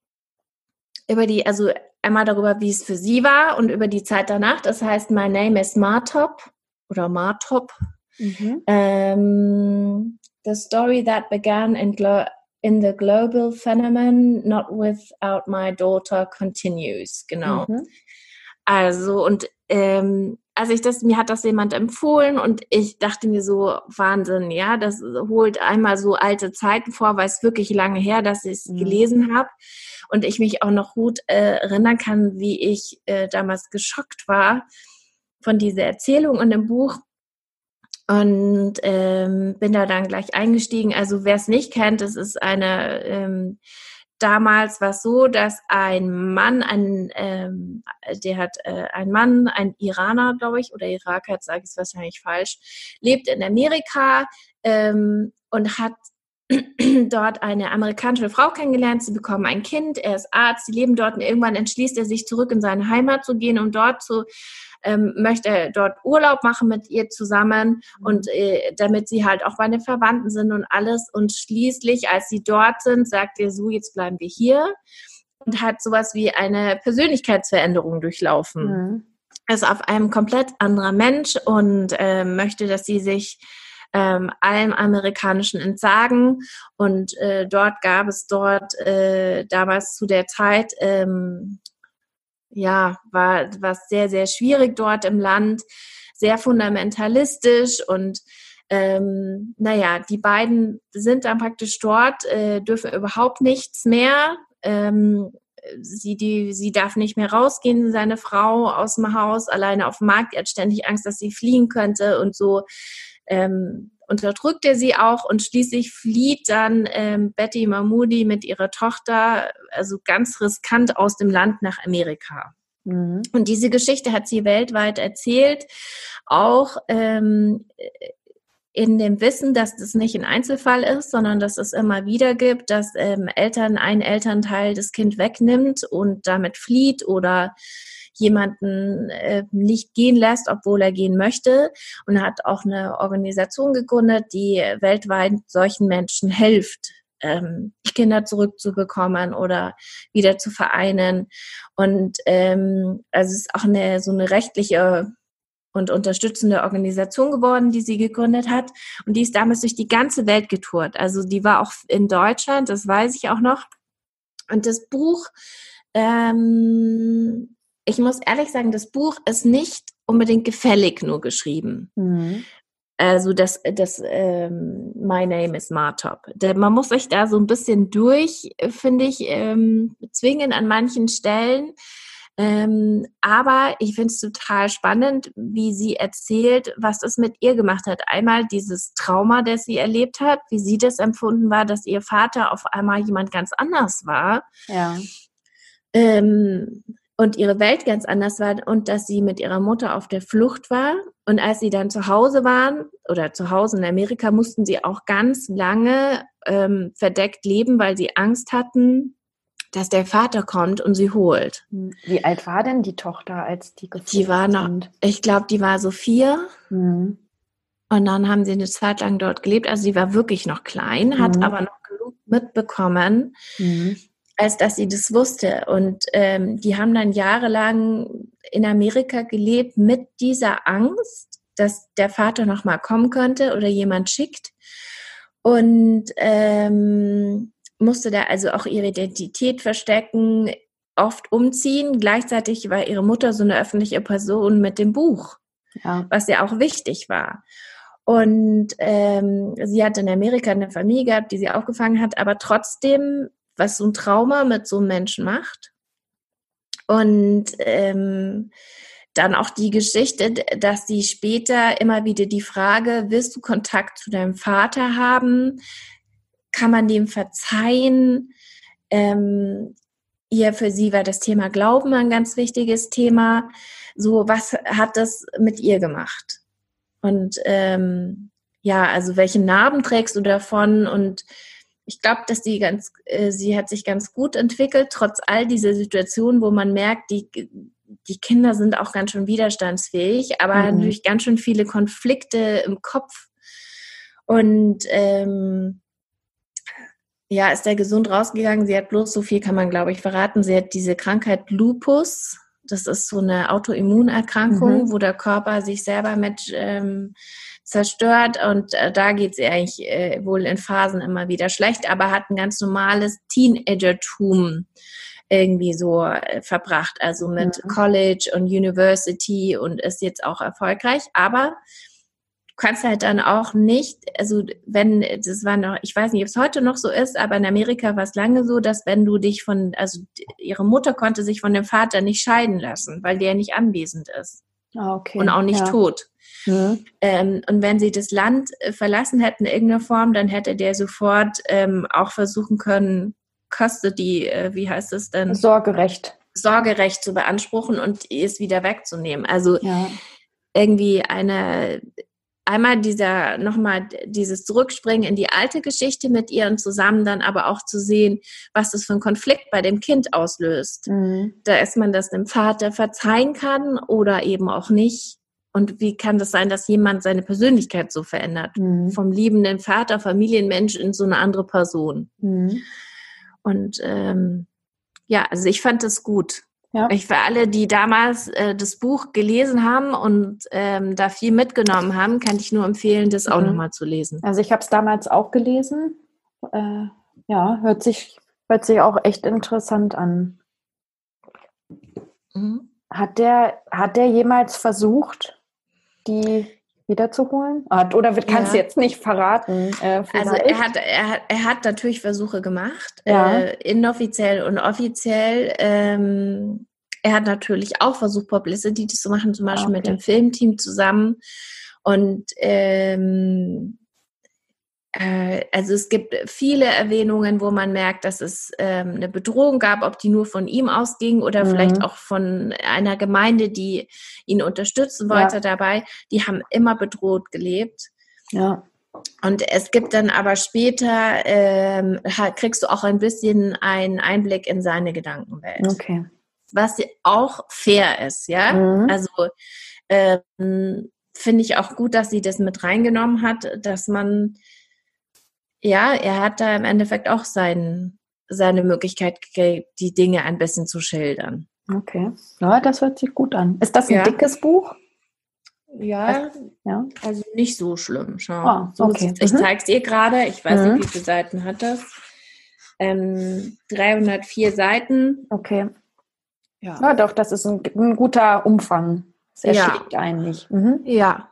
S1: über die, also einmal darüber, wie es für sie war und über die Zeit danach. Das heißt, My Name is Martop oder Martop. Mhm. Um, the story that began in, in the global phenomenon, not without my daughter, continues. Genau. Mhm. Also, und ähm, also ich das, mir hat das jemand empfohlen und ich dachte mir so, Wahnsinn, ja, das holt einmal so alte Zeiten vor, weil es wirklich lange her, dass ich es mhm. gelesen habe und ich mich auch noch gut äh, erinnern kann, wie ich äh, damals geschockt war von dieser Erzählung und im Buch und ähm, bin da dann gleich eingestiegen. Also wer es nicht kennt, es ist eine ähm, damals war es so, dass ein Mann, ein, ähm, der hat äh, ein Mann, ein Iraner, glaube ich, oder Iraker, sage ich es wahrscheinlich falsch, lebt in Amerika ähm, und hat [clears throat] dort eine amerikanische Frau kennengelernt. Sie bekommen ein Kind, er ist Arzt, sie leben dort und irgendwann entschließt er sich zurück in seine Heimat zu gehen, um dort zu ähm, möchte dort Urlaub machen mit ihr zusammen mhm. und äh, damit sie halt auch bei den Verwandten sind und alles. Und schließlich, als sie dort sind, sagt er so, jetzt bleiben wir hier und hat sowas wie eine Persönlichkeitsveränderung durchlaufen. Mhm. Ist auf einem komplett anderer Mensch und äh, möchte, dass sie sich ähm, allem Amerikanischen entsagen. Und äh, dort gab es dort äh, damals zu der Zeit ähm, ja, war was sehr, sehr schwierig dort im Land, sehr fundamentalistisch und ähm, naja, die beiden sind dann praktisch dort, äh, dürfen überhaupt nichts mehr. Ähm, sie, die, sie darf nicht mehr rausgehen, seine Frau aus dem Haus, alleine auf dem Markt. Er hat ständig Angst, dass sie fliehen könnte und so. Ähm, unterdrückt er sie auch und schließlich flieht dann ähm, Betty Mahmoudi mit ihrer Tochter, also ganz riskant aus dem Land nach Amerika. Mhm. Und diese Geschichte hat sie weltweit erzählt, auch ähm, in dem Wissen, dass das nicht ein Einzelfall ist, sondern dass es immer wieder gibt, dass ähm, Eltern ein Elternteil das Kind wegnimmt und damit flieht oder jemanden äh, nicht gehen lässt, obwohl er gehen möchte und hat auch eine Organisation gegründet, die weltweit solchen Menschen hilft, ähm, Kinder zurückzubekommen oder wieder zu vereinen. Und ähm, also es ist auch eine so eine rechtliche und unterstützende Organisation geworden, die sie gegründet hat. Und die ist damals durch die ganze Welt getourt. Also die war auch in Deutschland, das weiß ich auch noch. Und das Buch ähm, ich muss ehrlich sagen, das Buch ist nicht unbedingt gefällig nur geschrieben. Mhm. Also das, das ähm, My Name is Martop. Man muss sich da so ein bisschen durch, finde ich, ähm, zwingen an manchen Stellen. Ähm, aber ich finde es total spannend, wie sie erzählt, was es mit ihr gemacht hat. Einmal dieses Trauma, das sie erlebt hat, wie sie das empfunden war, dass ihr Vater auf einmal jemand ganz anders war.
S2: Ja.
S1: Ähm, und ihre Welt ganz anders war und dass sie mit ihrer Mutter auf der Flucht war. Und als sie dann zu Hause waren oder zu Hause in Amerika, mussten sie auch ganz lange ähm, verdeckt leben, weil sie Angst hatten, dass der Vater kommt und sie holt.
S2: Wie alt war denn die Tochter, als die
S1: geflohen Die war noch, sind? ich glaube, die war so vier. Mhm. Und dann haben sie eine Zeit lang dort gelebt. Also sie war wirklich noch klein, hat mhm. aber noch genug mitbekommen. Mhm als dass sie das wusste. Und ähm, die haben dann jahrelang in Amerika gelebt mit dieser Angst, dass der Vater noch mal kommen könnte oder jemand schickt. Und ähm, musste da also auch ihre Identität verstecken, oft umziehen. Gleichzeitig war ihre Mutter so eine öffentliche Person mit dem Buch, ja. was ja auch wichtig war. Und ähm, sie hat in Amerika eine Familie gehabt, die sie aufgefangen hat, aber trotzdem was so ein Trauma mit so einem Menschen macht. Und ähm, dann auch die Geschichte, dass sie später immer wieder die Frage, willst du Kontakt zu deinem Vater haben? Kann man dem verzeihen? Ähm, ihr für sie war das Thema Glauben ein ganz wichtiges Thema. So, was hat das mit ihr gemacht? Und ähm, ja, also welche Narben trägst du davon und ich glaube, dass die ganz, äh, sie hat sich ganz gut entwickelt, trotz all dieser Situationen, wo man merkt, die, die Kinder sind auch ganz schön widerstandsfähig, aber mhm. natürlich ganz schön viele Konflikte im Kopf. Und ähm, ja, ist er gesund rausgegangen. Sie hat bloß so viel, kann man glaube ich verraten. Sie hat diese Krankheit Lupus. Das ist so eine Autoimmunerkrankung, mhm. wo der Körper sich selber mit ähm, zerstört und äh, da geht es ihr eigentlich äh, wohl in Phasen immer wieder schlecht, aber hat ein ganz normales Teenagertum irgendwie so äh, verbracht, also mit mhm. College und University und ist jetzt auch erfolgreich, aber du kannst halt dann auch nicht, also wenn, das war noch, ich weiß nicht, ob es heute noch so ist, aber in Amerika war es lange so, dass wenn du dich von, also ihre Mutter konnte sich von dem Vater nicht scheiden lassen, weil der nicht anwesend ist.
S2: Ah, okay.
S1: Und auch nicht
S2: ja.
S1: tot.
S2: Mhm.
S1: Ähm, und wenn sie das Land äh, verlassen hätten in irgendeiner Form, dann hätte der sofort ähm, auch versuchen können, Custody, äh, wie heißt es denn?
S2: Sorgerecht.
S1: Sorgerecht zu beanspruchen und es wieder wegzunehmen. Also
S2: Ja.
S1: irgendwie eine, einmal dieser, nochmal dieses Zurückspringen in die alte Geschichte mit ihr und zusammen dann aber auch zu sehen, was das für ein Konflikt bei dem Kind auslöst.
S2: Mhm.
S1: Da ist man das dem Vater verzeihen kann oder eben auch nicht. Und wie kann das sein, dass jemand seine Persönlichkeit so verändert?
S2: Mhm.
S1: Vom liebenden Vater, Familienmensch in so eine andere Person.
S2: Mhm.
S1: Und ähm, ja, also ich fand das gut.
S2: Ja.
S1: Ich für alle, die damals äh, das Buch gelesen haben und ähm, da viel mitgenommen haben, kann ich nur empfehlen, das auch
S2: Mhm.
S1: nochmal zu lesen.
S2: Also ich habe es damals auch gelesen. Äh, ja, hört sich, hört sich auch echt interessant an.
S1: Mhm.
S2: Hat der, hat der jemals versucht, die wiederzuholen? Hat, oder wird- kannst
S1: Ja.
S2: du jetzt nicht verraten? Äh,
S1: Also er hat, er, hat, er hat natürlich Versuche gemacht,
S2: Ja.
S1: äh, inoffiziell und offiziell. Ähm, er hat natürlich auch versucht, Publicity zu machen, zum Beispiel mit
S2: Okay.
S1: dem Filmteam zusammen. Und ähm, äh, also es gibt viele Erwähnungen, wo man merkt, dass es ähm, eine Bedrohung gab, ob die nur von ihm ausging oder
S2: Mhm.
S1: vielleicht auch von einer Gemeinde, die ihn unterstützen wollte
S2: Ja.
S1: dabei. Die haben immer bedroht gelebt.
S2: ja.
S1: Und es gibt dann aber später, ähm, kriegst du auch ein bisschen einen Einblick in seine Gedankenwelt,
S2: Okay.
S1: was auch fair ist, ja.
S2: Mhm.
S1: Also ähm, finde ich auch gut, dass sie das mit reingenommen hat, dass man, ja, er hat da im Endeffekt auch sein, seine Möglichkeit die Dinge ein bisschen zu schildern.
S2: Okay. Ja, das hört sich gut an. Ist das ein
S1: Ja.
S2: dickes Buch?
S1: Ja,
S2: Ja.
S1: also nicht so schlimm. Schau. So
S2: okay.
S1: Ich
S2: Mhm.
S1: zeig's dir gerade. Ich weiß
S2: Mhm.
S1: nicht, wie viele Seiten hat das. Ähm, 304 Seiten.
S2: Okay.
S1: Ja.
S2: Ja, doch, das ist ein, ein guter Umfang. Es
S1: Ja.
S2: erschlägt einen nicht. Mhm.
S1: Ja,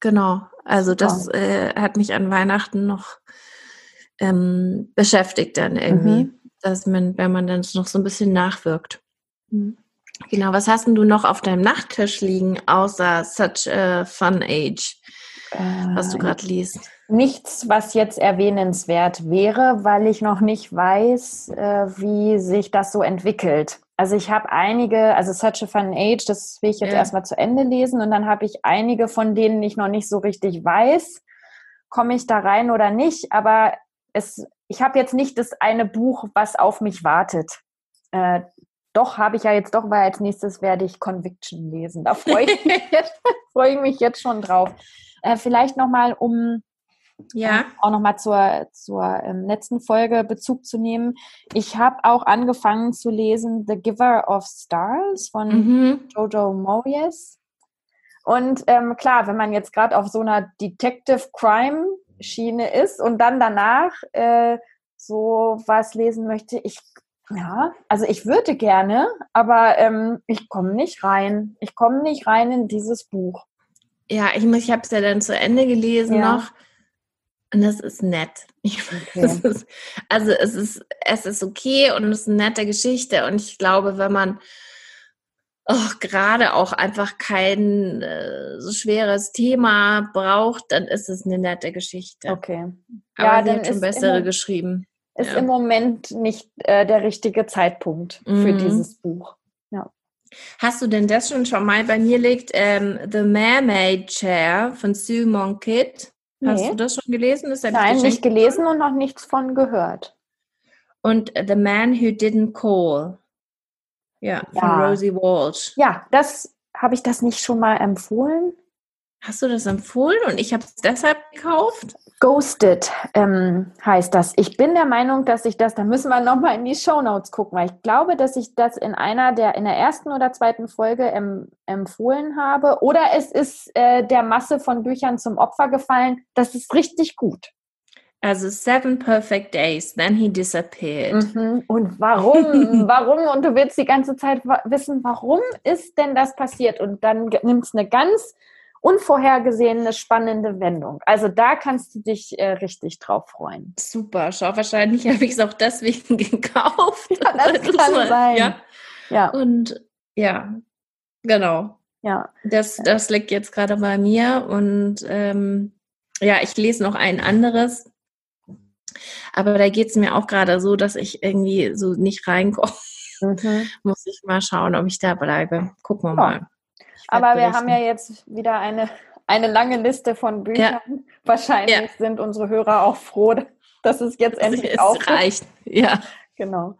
S1: genau. Also das äh, hat mich an Weihnachten noch ähm, beschäftigt dann irgendwie,
S2: Mhm.
S1: dass man, wenn man dann noch so ein bisschen nachwirkt.
S2: Mhm.
S1: Genau, was hast denn du noch auf deinem Nachttisch liegen, außer Such a Fun Age, was du
S2: Äh,
S1: gerade liest?
S2: Nichts, was jetzt erwähnenswert wäre, weil ich noch nicht weiß, äh, wie sich das so entwickelt. Also ich habe einige, also Such a Fun Age, das will ich jetzt
S1: Ja.
S2: erstmal zu Ende lesen und dann habe ich einige, von denen ich noch nicht so richtig weiß, komme ich da rein oder nicht. Aber es, ich habe jetzt nicht das eine Buch, was auf mich wartet. Äh, doch, habe ich ja jetzt doch, weil als nächstes werde ich Conviction lesen. Da freue ich mich [laughs] jetzt, freue ich mich jetzt schon drauf. Äh, vielleicht nochmal, um
S1: Ja.
S2: äh, auch nochmal zur, zur ähm, letzten Folge Bezug zu nehmen. Ich habe auch angefangen zu lesen The Giver of Stars von
S1: Mhm.
S2: Jojo Moyes. Und ähm, klar, wenn man jetzt gerade auf so einer Detective Crime Schiene ist und dann danach äh, so was lesen möchte, ich ja, also ich würde gerne, aber ähm, ich komme nicht rein. Ich komme nicht rein in dieses Buch.
S1: Ja, ich, muss- ich habe es ja dann zu Ende gelesen
S2: Ja.
S1: noch. Und das ist nett. [laughs] Ich, das ist, also es ist, es ist okay und es ist eine nette Geschichte. Und ich glaube, wenn man oh, gerade auch einfach kein äh, so schweres Thema braucht, dann ist es eine nette Geschichte.
S2: Okay.
S1: Aber
S2: Ja,
S1: sie
S2: dann
S1: hat schon bessere
S2: immer-
S1: geschrieben.
S2: Ist
S1: Ja.
S2: im Moment nicht äh, der richtige Zeitpunkt für
S1: Mhm.
S2: dieses Buch.
S1: Hast du denn das schon schon mal bei mir liegt? Ähm, The Mermaid Chair von Sue Monk-Kidd. Hast
S2: Nee.
S1: du das schon gelesen? Das
S2: Nein, nicht gelesen und noch nichts von gehört.
S1: Und The Man Who Didn't Call. Ja, von
S2: Ja.
S1: Rosie Walsh.
S2: Ja, das habe ich das nicht schon mal empfohlen.
S1: Hast du das empfohlen und ich habe es deshalb gekauft?
S2: Ghosted ähm, heißt das. Ich bin der Meinung, dass ich das, da müssen wir nochmal in die Shownotes gucken, weil ich glaube, dass ich das in einer der, in der ersten oder zweiten Folge em, empfohlen habe. Oder es ist äh, der Masse von Büchern zum Opfer gefallen. Das ist richtig gut.
S1: Also Seven Perfect Days, then he disappeared.
S2: Mhm. Und warum? [laughs] warum? Und du willst die ganze Zeit wissen, warum ist denn das passiert? Und dann nimmt es eine ganz unvorhergesehene, spannende Wendung. Also da kannst du dich äh, richtig drauf freuen.
S1: Super, schau, wahrscheinlich habe ich es auch deswegen [laughs] gekauft.
S2: Ja, das kann sein.
S1: Ja.
S2: Ja,
S1: Und ja, genau. Ja. Das, das liegt jetzt gerade bei mir und ähm, ja, ich lese noch ein anderes. Aber da geht es mir auch gerade so, dass ich irgendwie so nicht reinkomme. Mhm. [laughs] Muss ich mal schauen, ob ich da bleibe. Gucken wir ja. mal.
S2: Aber wir haben ja jetzt wieder eine, eine lange Liste von Büchern. Ja. Wahrscheinlich ja. sind unsere Hörer auch froh, dass es jetzt endlich es auch
S1: reicht. Ja.
S2: Genau.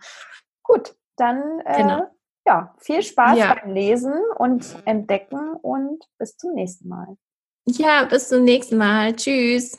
S2: Gut, dann äh, genau. ja, viel Spaß beim Lesen und Entdecken und bis zum nächsten Mal.
S1: Ja, bis zum nächsten Mal. Tschüss.